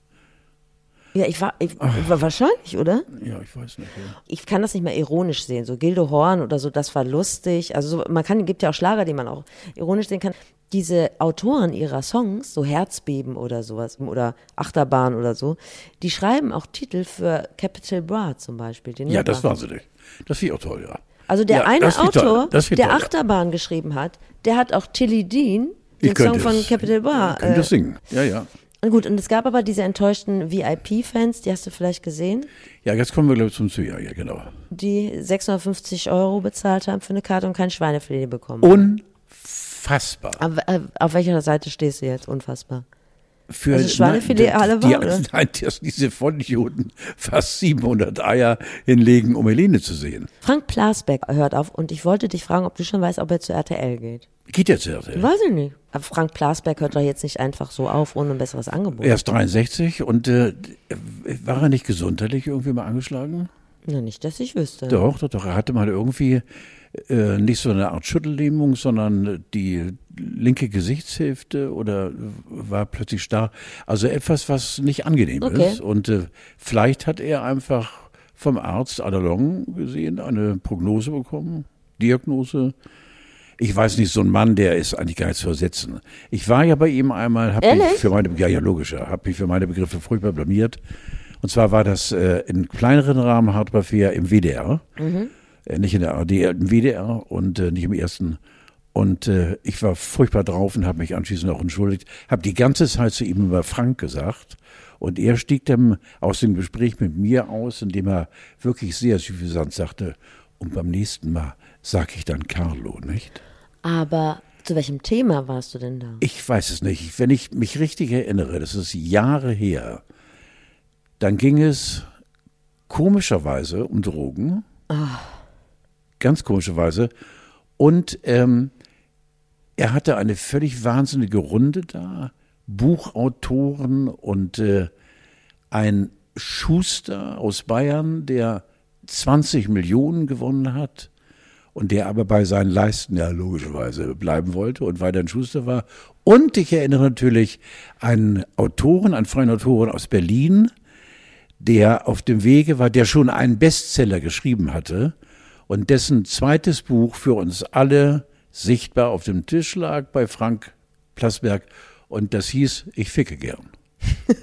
ja, ich war, ich, war wahrscheinlich, oder? Ja, ich weiß nicht. Ja. ich kann das nicht mehr ironisch sehen. So Gildo Horn oder so, das war lustig. Also so, man kann, gibt ja auch Schlager, die man auch ironisch sehen kann. Diese Autoren ihrer Songs, so Herzbeben oder sowas, oder Achterbahn oder so, die schreiben auch Titel für Capital Bra zum Beispiel. Den Ja, das wahnsinnig. Das ich auch toll, ja. Also der Ja, eine. Autor, der toll, ja. Achterbahn geschrieben hat, der hat auch Tilly Dean, den Song von es- Capital Bra. Ich könnte Äh, das singen. Ja, ja. gut, und es gab aber diese enttäuschten VIP-Fans, die hast du vielleicht gesehen, Ja, jetzt kommen wir, glaube ich, zum Zuhörer, ja, genau. die 650 Euro bezahlt haben für eine Karte und kein Schweinefilet bekommen. Unfassbar. Auf, äh, auf welcher Seite stehst du jetzt? Unfassbar. Für, Also Schweinefilet nein, alle die, war, oder? Nein, dass diese Vollidioten fast 700 Eier hinlegen, um Helene zu sehen. Frank Plasbeck hört auf und ich wollte dich fragen, ob du schon weißt, ob er zu RTL geht. Geht jetzt RTL. Weiß ich nicht. Aber Frank Plasbeck hört doch jetzt nicht einfach so auf, ohne ein besseres Angebot. Er ist 63 und äh, war er nicht gesundheitlich irgendwie mal angeschlagen? Na, nicht, dass ich wüsste. Doch, doch, doch. Er hatte mal irgendwie äh, nicht so eine Art Schüttellähmung, sondern die linke Gesichtshälfte oder war plötzlich starr. Also etwas, was nicht angenehm Okay. ist. Und äh, vielleicht hat er einfach vom Arzt allalong gesehen eine Prognose bekommen, Diagnose. Ich weiß nicht, so ein Mann, der ist eigentlich gar nicht zu ersetzen. Ich war ja bei ihm einmal, habe mich für meine, ja, ja, logisch, habe mich für meine Begriffe furchtbar blamiert. Und zwar war das äh, in kleineren Rahmen Hardware im WDR. Äh, nicht in der ARD, im WDR und äh, nicht im ersten. Und äh, ich war furchtbar drauf und habe mich anschließend auch entschuldigt. Habe die ganze Zeit zu ihm über Frank gesagt. Und er stieg dann aus dem Gespräch mit mir aus, indem er wirklich sehr suffisant sagte, und beim nächsten Mal sag ich dann Carlo, nicht? Aber zu welchem Thema warst du denn da? Ich weiß es nicht. Wenn ich mich richtig erinnere, das ist Jahre her, dann ging es komischerweise um Drogen. Ganz komischerweise. Und ähm, er hatte eine völlig wahnsinnige Runde da. Buchautoren und äh, ein Schuster aus Bayern, der 20 Millionen gewonnen hat und der aber bei seinen Leisten ja logischerweise bleiben wollte und weiterhin Schuster war. Und ich erinnere natürlich einen Autoren, einen freien Autoren aus Berlin, der auf dem Wege war, der schon einen Bestseller geschrieben hatte und dessen zweites Buch für uns alle sichtbar auf dem Tisch lag bei Frank Plasberg und das hieß Ich ficke gern.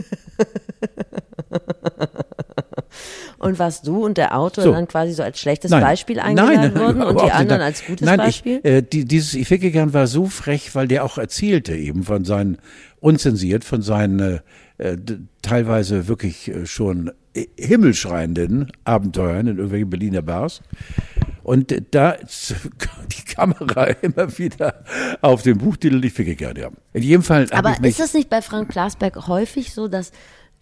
Und warst du und der Autor So. dann quasi so als schlechtes Nein. Beispiel Nein, eingeladen nein, worden und überhaupt die anderen Nein. als gutes Nein, Beispiel? Ich, äh, die, dieses Ich ficke gern war so frech, weil der auch erzählte eben von seinen, unzensiert, von seinen äh, teilweise wirklich äh, schon himmelschreienden Abenteuern in irgendwelchen Berliner Bars. Und da die Kamera immer wieder auf dem Buchtitel Ich ficke gern, ja. In jedem Fall Aber ist das nicht bei Frank Plasberg häufig so, dass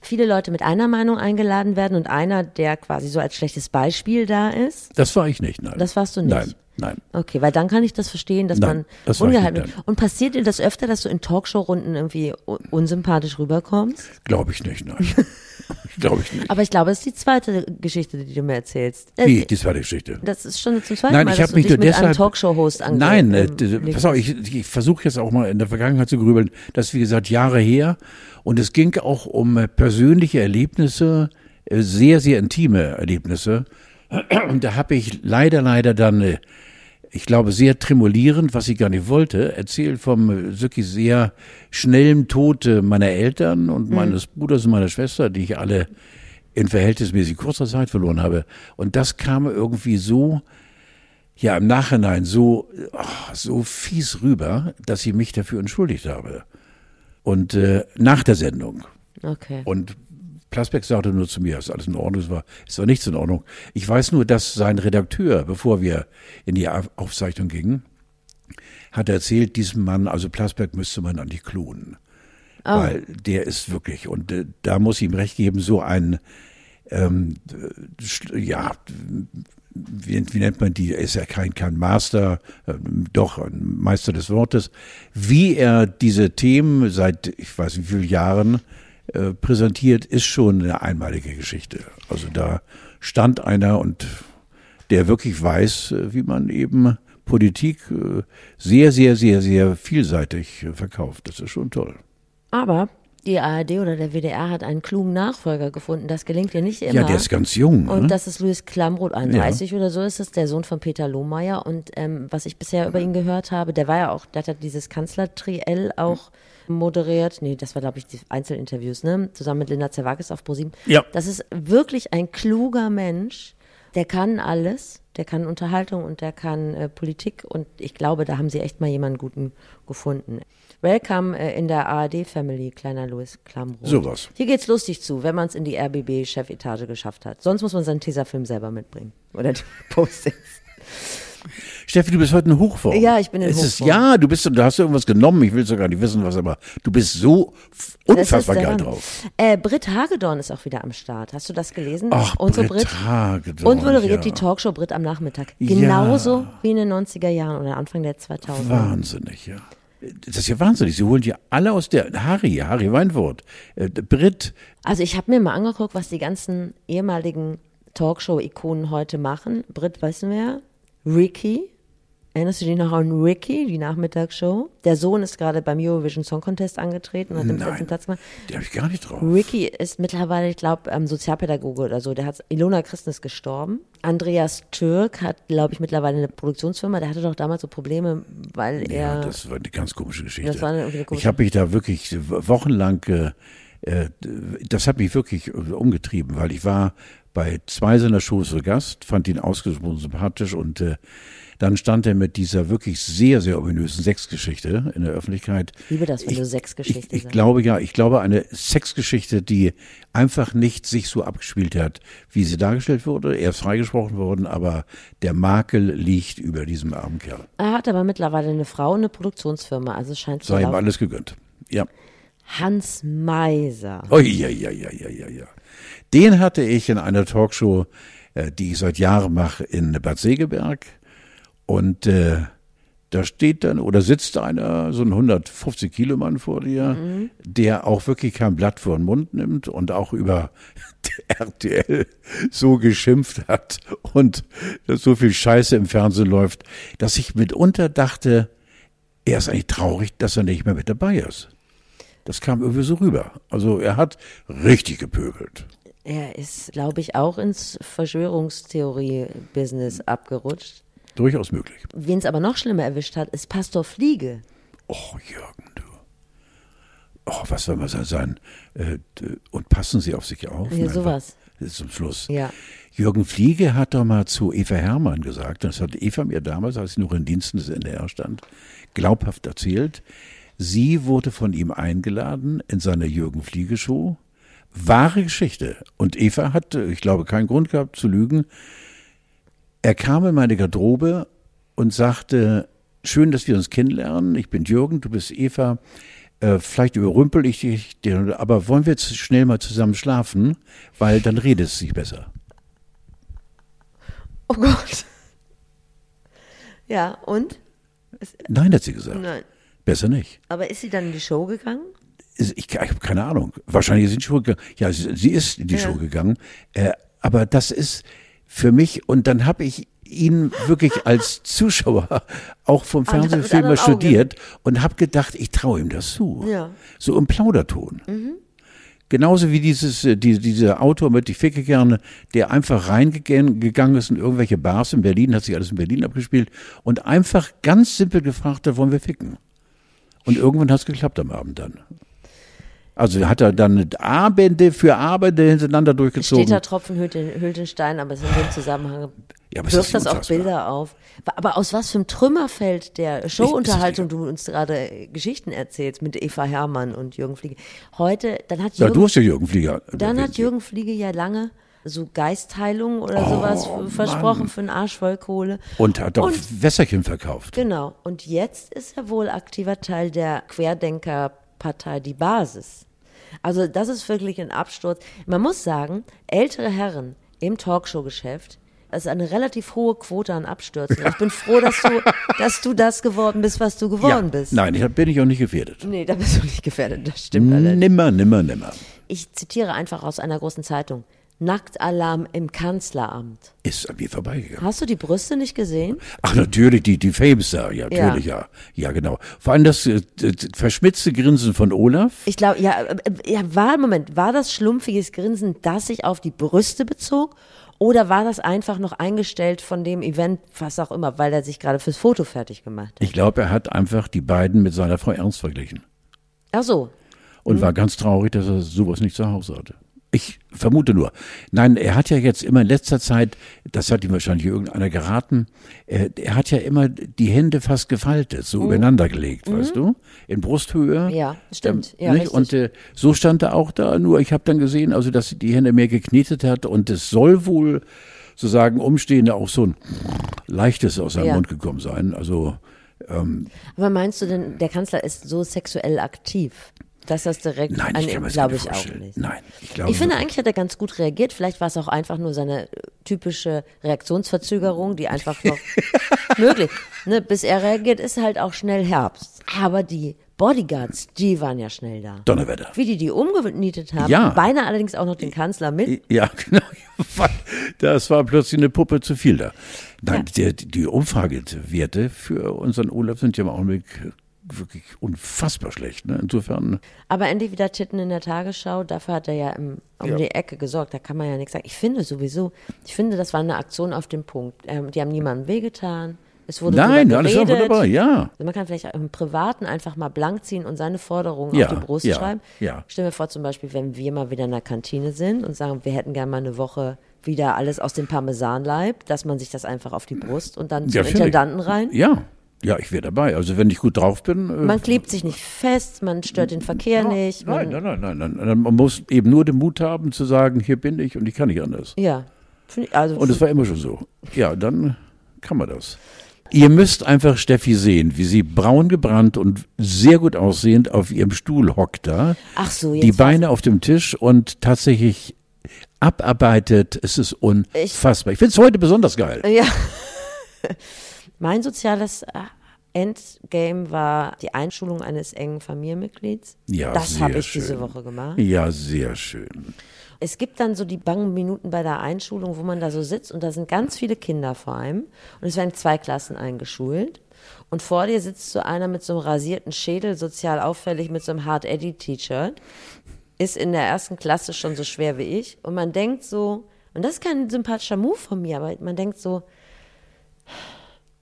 viele Leute mit einer Meinung eingeladen werden und einer, der quasi so als schlechtes Beispiel da ist? das war ich nicht, nein. Das warst du nicht? Nein, nein. Okay, weil dann kann ich das verstehen, dass Nein, man das ungehalten wird. Und passiert dir das öfter, dass du in Talkshow-Runden irgendwie unsympathisch rüberkommst? Glaube ich nicht, nein. Glaube ich nicht. Aber ich glaube, es ist die zweite Geschichte, die du mir erzählst. Äh, Wie, die zweite Geschichte. Das ist schon zum zweiten Nein, Mal, ich dass du mich dich nur mit einem deshalb. Talkshow-Host ange Nein, äh, pass auf, ich, ich versuche jetzt auch mal in der Vergangenheit zu grübeln. Das ist wie gesagt Jahre her und es ging auch um äh, persönliche Erlebnisse, äh, sehr sehr intime Erlebnisse. Und da habe ich leider leider dann, ich glaube sehr tremolierend, was ich gar nicht wollte, erzählt vom äh, wirklich sehr schnellen Tod äh, meiner Eltern und meines Bruders und meiner Schwester, die ich alle in verhältnismäßig kurzer Zeit verloren habe. Und das kam irgendwie so, ja, im Nachhinein so, ach, so fies rüber, dass ich mich dafür entschuldigt habe. Und äh, nach der Sendung. Okay. Und Plasbeck sagte nur zu mir, ist alles in Ordnung, es war, es war nichts in Ordnung. Ich weiß nur, dass sein Redakteur, bevor wir in die Auf- Aufzeichnung gingen, hat erzählt, diesem Mann, also Plasberg müsste man an die klonen. Weil der ist wirklich, und äh, da muss ich ihm recht geben, so ein, ähm, äh, ja, wie, wie nennt man die, er ist ja kein, kein Master, äh, doch ein Meister des Wortes, wie er diese Themen seit, ich weiß nicht wie vielen Jahren äh, präsentiert, ist schon eine einmalige Geschichte. Also da stand einer und der wirklich weiß, äh, wie man eben Politik äh, sehr, sehr, sehr, sehr vielseitig verkauft. Das ist schon toll. Aber die ARD oder der WDR hat einen klugen Nachfolger gefunden. Das gelingt ihr nicht immer. Ja, der ist ganz jung. Ne? Und das ist Louis Klamroth, 31 ja. oder so ist es, der Sohn von Peter Lohmeier. Und ähm, was ich bisher über ihn gehört habe, der war ja auch, der hat dieses Kanzlertriell auch moderiert. Nee, das war, glaube ich, die Einzelinterviews, ne? Zusammen mit Linda Zerwakis auf ProSieben. Ja. Das ist wirklich ein kluger Mensch. Der kann alles. Der kann Unterhaltung und der kann äh, Politik. Und ich glaube, da haben sie echt mal jemanden guten gefunden. Welcome äh, in der ARD-Family, kleiner Louis Klamroth. Sowas. Hier geht's lustig zu, wenn man es in die RBB-Chefetage geschafft hat. Sonst muss man seinen Tesafilm selber mitbringen. Oder die Post-its. Steffi, du bist heute in Hochform. Ja, ich bin in es Hochform. Ist, ja, du bist, du hast irgendwas genommen. Ich will sogar nicht wissen, was, aber du bist so unfassbar geil drauf. Äh, Britt Hagedorn ist auch wieder am Start. Hast du das gelesen? Ach, Unsere Britt, Britt Hagedorn. Und moderiert ja. die Talkshow Britt am Nachmittag. Genauso ja. wie in den 90er Jahren oder Anfang der 2000er. Wahnsinnig, ja. Das ist ja wahnsinnig. Sie holen ja alle aus der Harry, Harry Weinwort, äh, Brit. Also ich habe mir mal angeguckt, was die ganzen ehemaligen Talkshow-Ikonen heute machen. Brit, weißt du wer? Ricky. Erinnerst du dich noch an Ricky, die Nachmittagsshow? Der Sohn ist gerade beim Eurovision Song Contest angetreten und hat den dritten Platz gemacht. Die habe ich gar nicht drauf. Ricky ist mittlerweile, ich glaube, ähm, Sozialpädagoge oder so. Der hat Ilona Christen ist gestorben. Andreas Türk hat, glaube ich, mittlerweile eine Produktionsfirma. Der hatte doch damals so Probleme, weil er. Ja, das war eine ganz komische Geschichte. Das war eine, eine komische ich habe mich da wirklich wochenlang, äh, das hat mich wirklich umgetrieben, weil ich war bei zwei seiner Shows zu Gast, fand ihn ausgesprochen sympathisch und äh, dann stand er mit dieser wirklich sehr, sehr ominösen Sexgeschichte in der Öffentlichkeit. Ich liebe das, wenn ich, du Sexgeschichte Ich, ich glaube ja, ich glaube eine Sexgeschichte, die einfach nicht sich so abgespielt hat, wie sie dargestellt wurde. Er ist freigesprochen worden, aber der Makel liegt über diesem armen Kerl. Er hat aber mittlerweile eine Frau und eine Produktionsfirma, also es scheint Sei ihm alles gegönnt. Ja. Hans Meiser. Oh, ja, ja, ja, ja, ja, ja. Den hatte ich in einer Talkshow, äh, die ich seit Jahren mache, in Bad Segeberg. Und äh, da steht dann oder sitzt einer, so ein 150 Kilo Mann vor dir, mhm. der auch wirklich kein Blatt vor den Mund nimmt und auch über RTL so geschimpft hat und dass so viel Scheiße im Fernsehen läuft, dass ich mitunter dachte, er ist eigentlich traurig, dass er nicht mehr mit dabei ist. Das kam irgendwie so rüber. Also er hat richtig gepöbelt. Er ist, glaube ich, auch ins Verschwörungstheorie-Business abgerutscht. Durchaus möglich. Wen es aber noch schlimmer erwischt hat, ist Pastor Fliege. Oh, Jürgen, du. Oh, was soll man sagen? Äh, und passen Sie auf sich auf? Ja, sowas. Das ist zum Schluss. Ja. Jürgen Fliege hat doch mal zu Eva Hermann gesagt, das hat Eva mir damals, als sie noch in Diensten des NDR stand, glaubhaft erzählt. Sie wurde von ihm eingeladen in seine Jürgen Fliege Show. Wahre Geschichte. Und Eva hat, ich glaube, keinen Grund gehabt zu lügen. Er kam in meine Garderobe und sagte, schön, dass wir uns kennenlernen. Ich bin Jürgen, du bist Eva. Äh, vielleicht überrümpel ich dich, aber wollen wir jetzt schnell mal zusammen schlafen, weil dann redet es sich besser. Oh Gott. Ja, und? Nein, hat sie gesagt. Nein. Besser nicht. Aber ist sie dann in die Show gegangen? Ich, ich habe keine Ahnung. Wahrscheinlich ist sie in die Show gegangen. Ja, sie, sie ist in die ja. Show gegangen. Äh, aber das ist für mich, und dann habe ich ihn wirklich als Zuschauer auch vom Fernsehfilmer studiert und habe gedacht, ich traue ihm das zu. Ja. So im Plauderton. Mhm. Genauso wie dieses, die, dieser Autor mit die Ficke gerne, der einfach reingegangen ist in irgendwelche Bars in Berlin, hat sich alles in Berlin abgespielt und einfach ganz simpel gefragt hat, wollen wir ficken? Und irgendwann hat es geklappt am Abend dann. Also hat er dann Abende für Abende hintereinander durchgezogen. Steht da Tropfen hüllt den, hüllt den Stein, aber es in dem Zusammenhang ja, wirft das auch Bilder auf. Aber aus was für einem Trümmerfeld der Showunterhaltung du uns gerade Geschichten erzählst mit Eva Hermann und Jürgen Fliege. Heute, dann hat Jürgen, ja, du hast ja Jürgen Flieger. Dann hat Jürgen Fliege ja lange so Geistheilung oder oh, sowas versprochen Mann. für einen Arsch voll Kohle. Und hat auch und, Wässerchen verkauft. Genau. Und jetzt ist er wohl aktiver Teil der Querdenkerpartei Die Basis. Also das ist wirklich ein Absturz. Man muss sagen, ältere Herren im Talkshow-Geschäft, das ist eine relativ hohe Quote an Abstürzen. Ich bin froh, dass du, dass du das geworden bist, was du geworden ja, bist. Nein, ich bin ich auch nicht gefährdet. Nee, da bist du nicht gefährdet, das stimmt. Nimmer, nimmer, nimmer. Ich zitiere einfach aus einer großen Zeitung. Nacktalarm im Kanzleramt. Ist an mir vorbeigegangen. Hast du die Brüste nicht gesehen? Ach, natürlich, die, die Fames da, ja, natürlich, ja. ja. genau. Vor allem das äh, verschmitzte Grinsen von Olaf. Ich glaube, ja, äh, ja, war, Moment, war das schlumpfiges Grinsen, das sich auf die Brüste bezog? Oder war das einfach noch eingestellt von dem Event, was auch immer, weil er sich gerade fürs Foto fertig gemacht hat? Ich glaube, er hat einfach die beiden mit seiner Frau Ernst verglichen. Ach so. Und mhm. war ganz traurig, dass er sowas nicht zu Hause hatte. Ich vermute nur. Nein, er hat ja jetzt immer in letzter Zeit, das hat ihm wahrscheinlich irgendeiner geraten, er, er hat ja immer die Hände fast gefaltet, so mhm. übereinander gelegt, mhm. weißt du? In Brusthöhe. Ja, stimmt. Ähm, ja, und äh, so stand er auch da, nur ich habe dann gesehen, also dass die Hände mehr geknetet hat und es soll wohl sozusagen Umstehende auch so ein leichtes aus seinem ja. Mund gekommen sein. Also ähm, Aber meinst du denn, der Kanzler ist so sexuell aktiv? Dass das direkt Nein, an ihm, glaube ich auch nicht. Nein, ich glaube Ich finde eigentlich hat er ganz gut reagiert. Vielleicht war es auch einfach nur seine äh, typische Reaktionsverzögerung, die einfach noch möglich. Ne, bis er reagiert, ist halt auch schnell Herbst. Aber die Bodyguards, die waren ja schnell da. Donnerwetter. Wie die die umgenietet haben. Ja. Beinahe allerdings auch noch den Kanzler mit. Ja, genau. Das war plötzlich eine Puppe zu viel da. Nein, ja. die, die Umfragewerte für unseren Urlaub sind ja im Augenblick wirklich unfassbar schlecht. Ne? Insofern. Aber endlich wieder Titten in der Tagesschau. Dafür hat er ja im, um ja. die Ecke gesorgt. Da kann man ja nichts sagen. Ich finde sowieso, ich finde, das war eine Aktion auf den Punkt. Ähm, die haben niemandem wehgetan. Es wurde Nein, alles war wunderbar, ja. Also man kann vielleicht im Privaten einfach mal blank ziehen und seine Forderungen ja, auf die Brust ja, schreiben. Ja. Stell mir vor, zum Beispiel, wenn wir mal wieder in der Kantine sind und sagen, wir hätten gerne mal eine Woche wieder alles aus dem Parmesanleib, dass man sich das einfach auf die Brust und dann zum Intendanten rein. Ja, ja, ich wäre dabei. Also wenn ich gut drauf bin. Äh, man klebt sich nicht fest, man stört den Verkehr ja, nicht. Nein, nein, nein, nein, nein. Man muss eben nur den Mut haben zu sagen, hier bin ich und ich kann nicht anders. Ja. Also und es war immer schon so. Ja, dann kann man das. Ihr müsst einfach Steffi sehen, wie sie braun gebrannt und sehr gut aussehend auf ihrem Stuhl hockt da. Ach so, jetzt Die Beine auf dem Tisch und tatsächlich abarbeitet. Es ist unfassbar. Ich finde es heute besonders geil. Ja. Mein soziales äh, Endgame war die Einschulung eines engen Familienmitglieds. Ja, das habe ich schön. diese Woche gemacht. Ja, sehr schön. Es gibt dann so die bangen Minuten bei der Einschulung, wo man da so sitzt und da sind ganz viele Kinder vor einem und es werden zwei Klassen eingeschult. Und vor dir sitzt so einer mit so einem rasierten Schädel, sozial auffällig, mit so einem Hard Eddie T-Shirt, ist in der ersten Klasse schon so schwer wie ich. Und man denkt so, und das ist kein sympathischer Move von mir, aber man denkt so,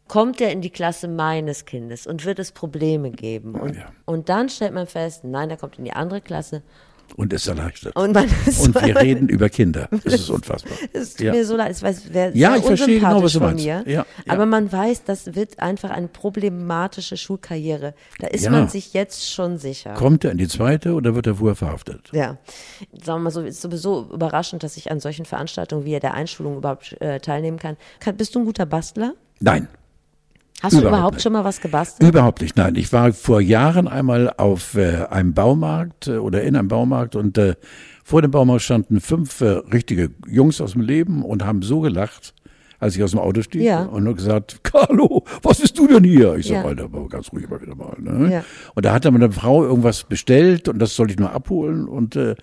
kommt er in die Klasse meines Kindes und wird es Probleme geben. Und, ja. und dann stellt man fest, nein, er kommt in die andere Klasse. Und ist erleichtert. Und, man ist und wir reden über Kinder. Das ist unfassbar. Es tut ja. mir so leid. Es wäre ja, ich verstehe genau, was du meinst. Mir, ja, Aber man weiß, das wird einfach eine problematische Schulkarriere. Da ist man sich jetzt schon sicher. Kommt er in die zweite oder wird er vorher verhaftet? Ja. Sagen wir mal so, ist sowieso überraschend, dass ich an solchen Veranstaltungen wie der Einschulung überhaupt äh, teilnehmen kann. kann. Bist du ein guter Bastler? Nein. Hast überhaupt du überhaupt nicht. schon mal was gebastelt? Überhaupt nicht, nein. Ich war vor Jahren einmal auf äh, einem Baumarkt äh, oder in einem Baumarkt und äh, vor dem Baumarkt standen fünf äh, richtige Jungs aus dem Leben und haben so gelacht, als ich aus dem Auto stieg ja. und nur gesagt, Carlo, was bist du denn hier? Ich sag, ja. Alter, aber ganz ruhig mal wieder mal. Ne? Ja. Und da hat dann eine Frau irgendwas bestellt und das sollte ich nur abholen. Und äh,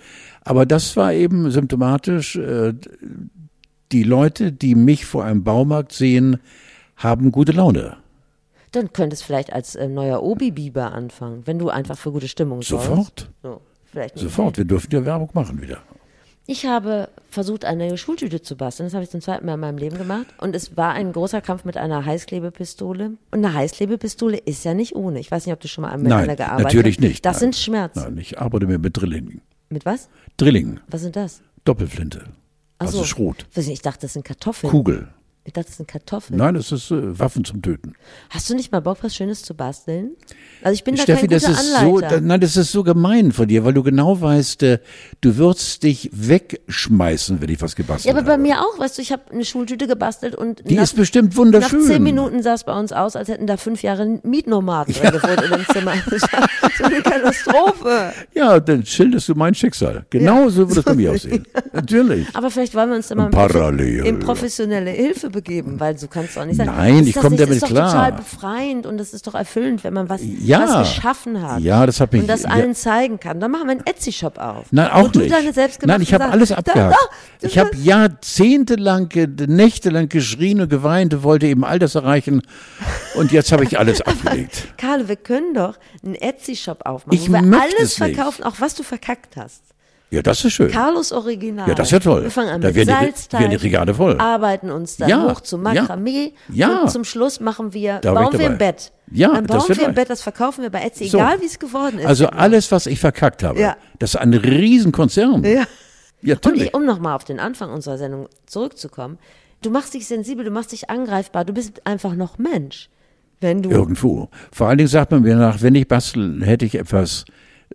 aber das war eben symptomatisch. Äh, die Leute, die mich vor einem Baumarkt sehen, haben gute Laune. Dann könntest du vielleicht als äh, neuer Obi-Biber anfangen, wenn du einfach für gute Stimmung sorgst. Sofort. So, Sofort. Wir dürfen ja Werbung machen wieder. Ich habe versucht, eine Schultüte zu basteln. Das habe ich zum zweiten Mal in meinem Leben gemacht. Und es war ein großer Kampf mit einer Heißklebepistole. Und eine Heißklebepistole ist ja nicht ohne. Ich weiß nicht, ob du schon mal mit einer gearbeitet hast. natürlich nicht. Das Nein. sind Schmerzen. Nein, ich arbeite mir mit Drillingen. Mit was? Drillingen. Was sind das? Doppelflinte. Ach also so. Schrot. Ich dachte, das sind Kartoffeln. Kugel. Ich dachte, das sind Kartoffeln. Nein, das ist äh, Waffen zum Töten. Hast du nicht mal Bock, was Schönes zu basteln? Also ich bin da Steffi, kein guter das ist Anleiter. so, nein, das ist so gemein von dir, weil du genau weißt, äh, du würdest dich wegschmeißen, wenn ich was gebastelt habe. Ja, aber bei habe. mir auch, weißt du, ich habe eine Schultüte gebastelt und die nach, ist bestimmt wunderschön. Nach zehn Minuten sah es bei uns aus, als hätten da fünf Jahre Mietnomaden gewohnt in dem Zimmer. Das war so eine Katastrophe. Ja, dann schilderst du mein Schicksal. Genau ja. so würde es bei mir aussehen. Natürlich. Aber vielleicht wollen wir uns da mal Parallel, in professionelle Hilfe begeben, weil so kannst du auch nicht sagen. Nein, ich das komm nicht- damit ist doch klar. total befreiend und das ist doch erfüllend, wenn man was, Ja. was geschaffen hat. Ja, das hat mich- Und das ja. allen zeigen kann. Dann machen wir einen Etsy-Shop auf. Nein, auch du nicht. Nein, ich habe alles Da- abgehakt. da- Ich habe jahrzehntelang, nächtelang geschrien und geweint, wollte eben all das erreichen und jetzt habe ich alles abgelegt. Karl, wir können doch einen Etsy-Shop aufmachen, Ich wo wir möchte alles es nicht. verkaufen, auch was du verkackt hast. Ja, das ist schön. Carlos Original. Ja, das wär toll. Wir fangen an Da mit Salzteig, werden die Regale voll. arbeiten uns dann Ja, hoch zu Makramee ja. und zum Schluss machen wir, Da bauen wir ein. Bett. Ja, dann bauen wir ein. Bett, das verkaufen wir bei Etsy, So. egal wie es geworden ist. Also alles, was ich verkackt habe, Ja. das ist ein Riesenkonzern. Ja. Ja, Und natürlich. ich, um nochmal auf den Anfang unserer Sendung zurückzukommen, du machst dich sensibel, du machst dich angreifbar, du bist einfach noch Mensch. Wenn du Irgendwo. Vor allen Dingen sagt man mir nach, wenn ich bastel, hätte ich etwas,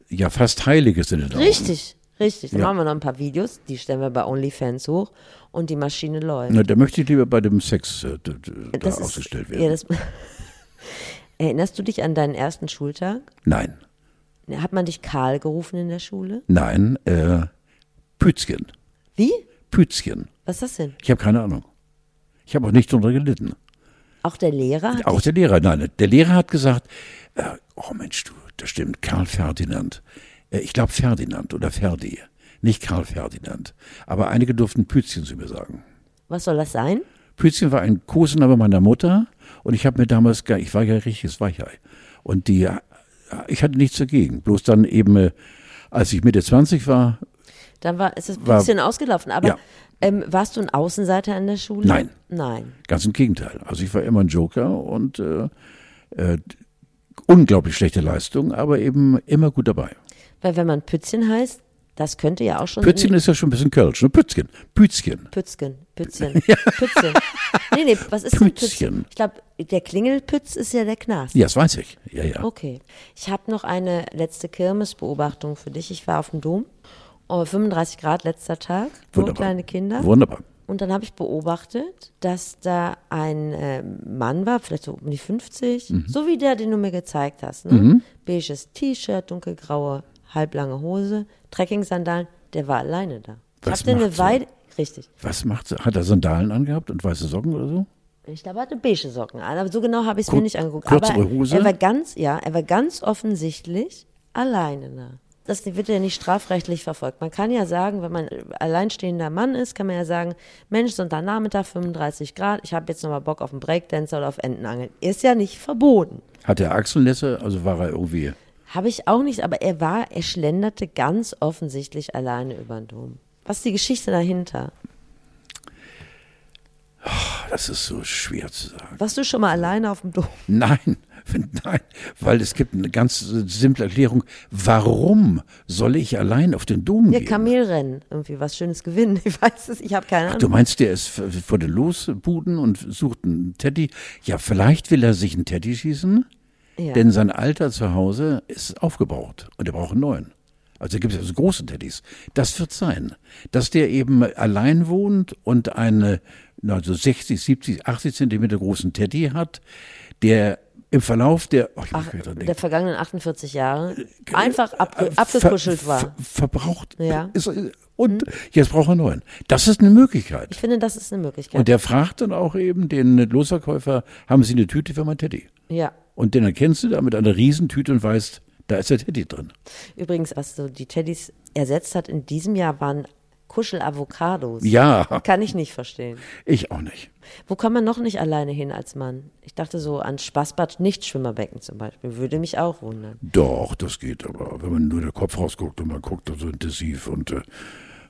ja, fast Heiliges in den Augen. Richtig, richtig. Dann Ja. machen wir noch ein paar Videos, die stellen wir bei OnlyFans hoch und die Maschine läuft. Na, da möchte ich lieber bei dem Sex äh, da Das ist- ausgestellt werden. Ja, das, Erinnerst du dich an deinen ersten Schultag? Nein, Hat man dich Karl gerufen in der Schule? nein, äh, Pützchen. Wie? Pützchen. Was ist das denn? Ich habe keine Ahnung. Ich habe auch nicht darunter gelitten. Auch der Lehrer? Hat Auch der Lehrer, nein, der Lehrer hat gesagt, äh, oh Mensch, du, das stimmt, Karl Ferdinand. Äh, ich glaube Ferdinand oder Ferdi, nicht Karl Ferdinand. Aber einige durften Pützchen zu mir sagen. was soll das sein? Pützchen war ein Kosename meiner Mutter und ich habe mir damals, ich war ja richtiges Weichei. Und die, äh, ich hatte nichts dagegen. Bloß dann eben, äh, als ich Mitte 20 war, Dann war ist es ein War- bisschen ausgelaufen. Aber Ja. ähm, warst du ein Außenseiter in der Schule? Nein. Nein. Ganz im Gegenteil. Also ich war immer ein Joker und äh, äh, unglaublich schlechte Leistung, aber eben immer gut dabei. Weil wenn man Pützchen heißt, das könnte ja auch schon. Pützchen ist ja schon ein bisschen Kölsch, ne? Pützchen, Pützchen. Pützchen, Pützchen, Pützchen. Nee, nee, was ist Pützchen. Pützchen? Ich glaube, der Klingelpütz ist ja der Knast. Ja, das weiß ich. Ja, ja. Okay. Ich habe noch eine letzte Kirmesbeobachtung für dich. Ich war auf dem Dom. Oh, 35 Grad letzter Tag. Nur Wunderbar. kleine Kinder. Wunderbar. Und dann habe ich beobachtet, dass da ein äh, Mann war, vielleicht so um die 50, Mhm. so wie der, den du mir gezeigt hast. Ne? Beiges T-Shirt, dunkelgraue, halblange Hose, Trekking-Sandalen. Der war alleine da. Ich Was habe den eine macht so? Weile. Richtig. Was macht sie? Hat er Sandalen angehabt und weiße Socken oder so? Ich glaube, er hatte beige Socken an, aber so genau habe ich es mir nicht angeguckt. kürzere aber Hose? Er war ganz, ja, er war ganz offensichtlich alleine da. Das wird ja nicht strafrechtlich verfolgt. Man kann ja sagen, wenn man alleinstehender Mann ist, kann man ja sagen, Mensch, Sonntagnachmittag 35 Grad, ich habe jetzt nochmal Bock auf einen Breakdancer oder auf Entenangeln. Ist ja nicht verboten. Hat er Achselnässe? Also war er irgendwie. Habe ich auch nicht, aber er war, er schlenderte ganz offensichtlich alleine über den Dom. Was ist die Geschichte dahinter? Das ist so schwer zu sagen. Warst du schon mal alleine auf dem Dom? Nein, nein, weil es gibt eine ganz simple Erklärung. Warum soll ich allein auf den Dom Ja, gehen? Kamelrennen, irgendwie was Schönes gewinnen. Ich weiß es, ich habe keine Ahnung. Du meinst, der ist vor den Losbuden und sucht einen Teddy? Ja, vielleicht will er sich einen Teddy schießen, Ja. denn sein Alter zu Hause ist aufgebraucht und er braucht einen neuen. Also gibt es also große Teddys. Das wird sein, dass der eben allein wohnt und eine na, so 60, 70, 80 Zentimeter großen Teddy hat, der im Verlauf der, oh, ich Ach, der denken, vergangenen 48 Jahre einfach abge äh, abgekuschelt ver, war. Ver, verbraucht. Ja. Ist, und jetzt braucht er einen neuen. Das ist eine Möglichkeit. Ich finde, das ist eine Möglichkeit. Und der fragt dann auch eben den Losverkäufer, haben Sie eine Tüte für mein Teddy? ja. Und den erkennst du da mit einer Riesentüte und weißt, da ist der Teddy drin. Übrigens, was so die Teddys ersetzt hat in diesem Jahr, waren Kuschel-Avocados. Ja, Kann ich nicht verstehen. ich auch nicht. Wo kann man noch nicht alleine hin als Mann? Ich dachte so an Spaßbad, nicht Schwimmerbecken zum Beispiel. Würde mich auch wundern. Doch, das geht, aber wenn man nur der Kopf rausguckt und man guckt so intensiv und äh,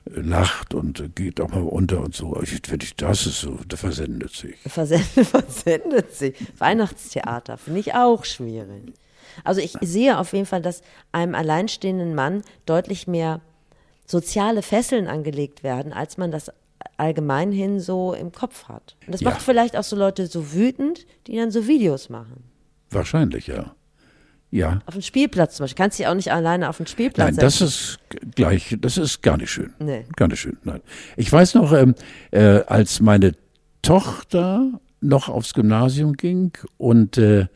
lacht und geht auch mal unter und so, ich finde, ich, das ist so, der versendet sich. Versendet, versendet sich. Weihnachtstheater finde ich auch schwierig. Also ich sehe auf jeden Fall, dass einem alleinstehenden Mann deutlich mehr soziale Fesseln angelegt werden, als man das allgemein hin so im Kopf hat. Und das Ja. macht vielleicht auch so Leute so wütend, die dann so Videos machen. Wahrscheinlich, ja. Ja. Auf dem Spielplatz zum Beispiel. Kannst dich auch nicht alleine auf den Spielplatz Nein, das ist gleich, das ist gar nicht schön. Nee. Gar nicht schön, nein. Ich weiß noch, ähm, äh, als meine Tochter noch aufs Gymnasium ging und äh,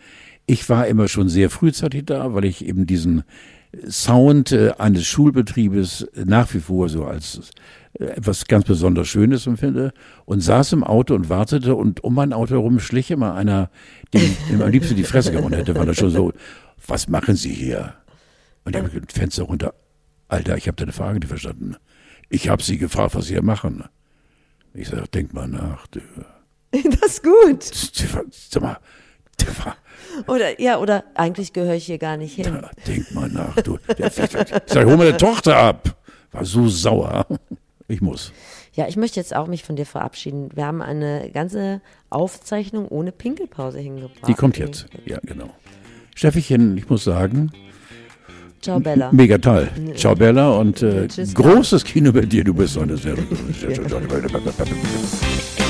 ich war immer schon sehr frühzeitig da, weil ich eben diesen Sound äh, eines Schulbetriebes nach wie vor so als äh, etwas ganz besonders Schönes empfinde und saß im Auto und wartete und um mein Auto herum schlich immer einer, dem dem am liebsten die Fresse gehauen hätte, weil er schon so, was machen Sie hier? Und ich habe das Fenster runter. Alter, ich habe deine Frage nicht verstanden. Ich habe Sie gefragt, was Sie hier machen. Ich sage, denk mal nach. Du. Das ist gut. Sag mal, Oder, ja, oder eigentlich gehöre ich hier gar nicht hin. Ja, denk mal nach. Du. Der, ich sag, hol meine Tochter ab. War so sauer. Ich muss. Ja, ich möchte jetzt auch mich von dir verabschieden. Wir haben eine ganze Aufzeichnung ohne Pinkelpause hingebracht. Die kommt jetzt. Ja, genau. Steffichen, ich muss sagen, Ciao, Bella. mega toll. Ciao, Bella. Und äh, Tschüss, großes Kino bei dir. Du bist eine sehr.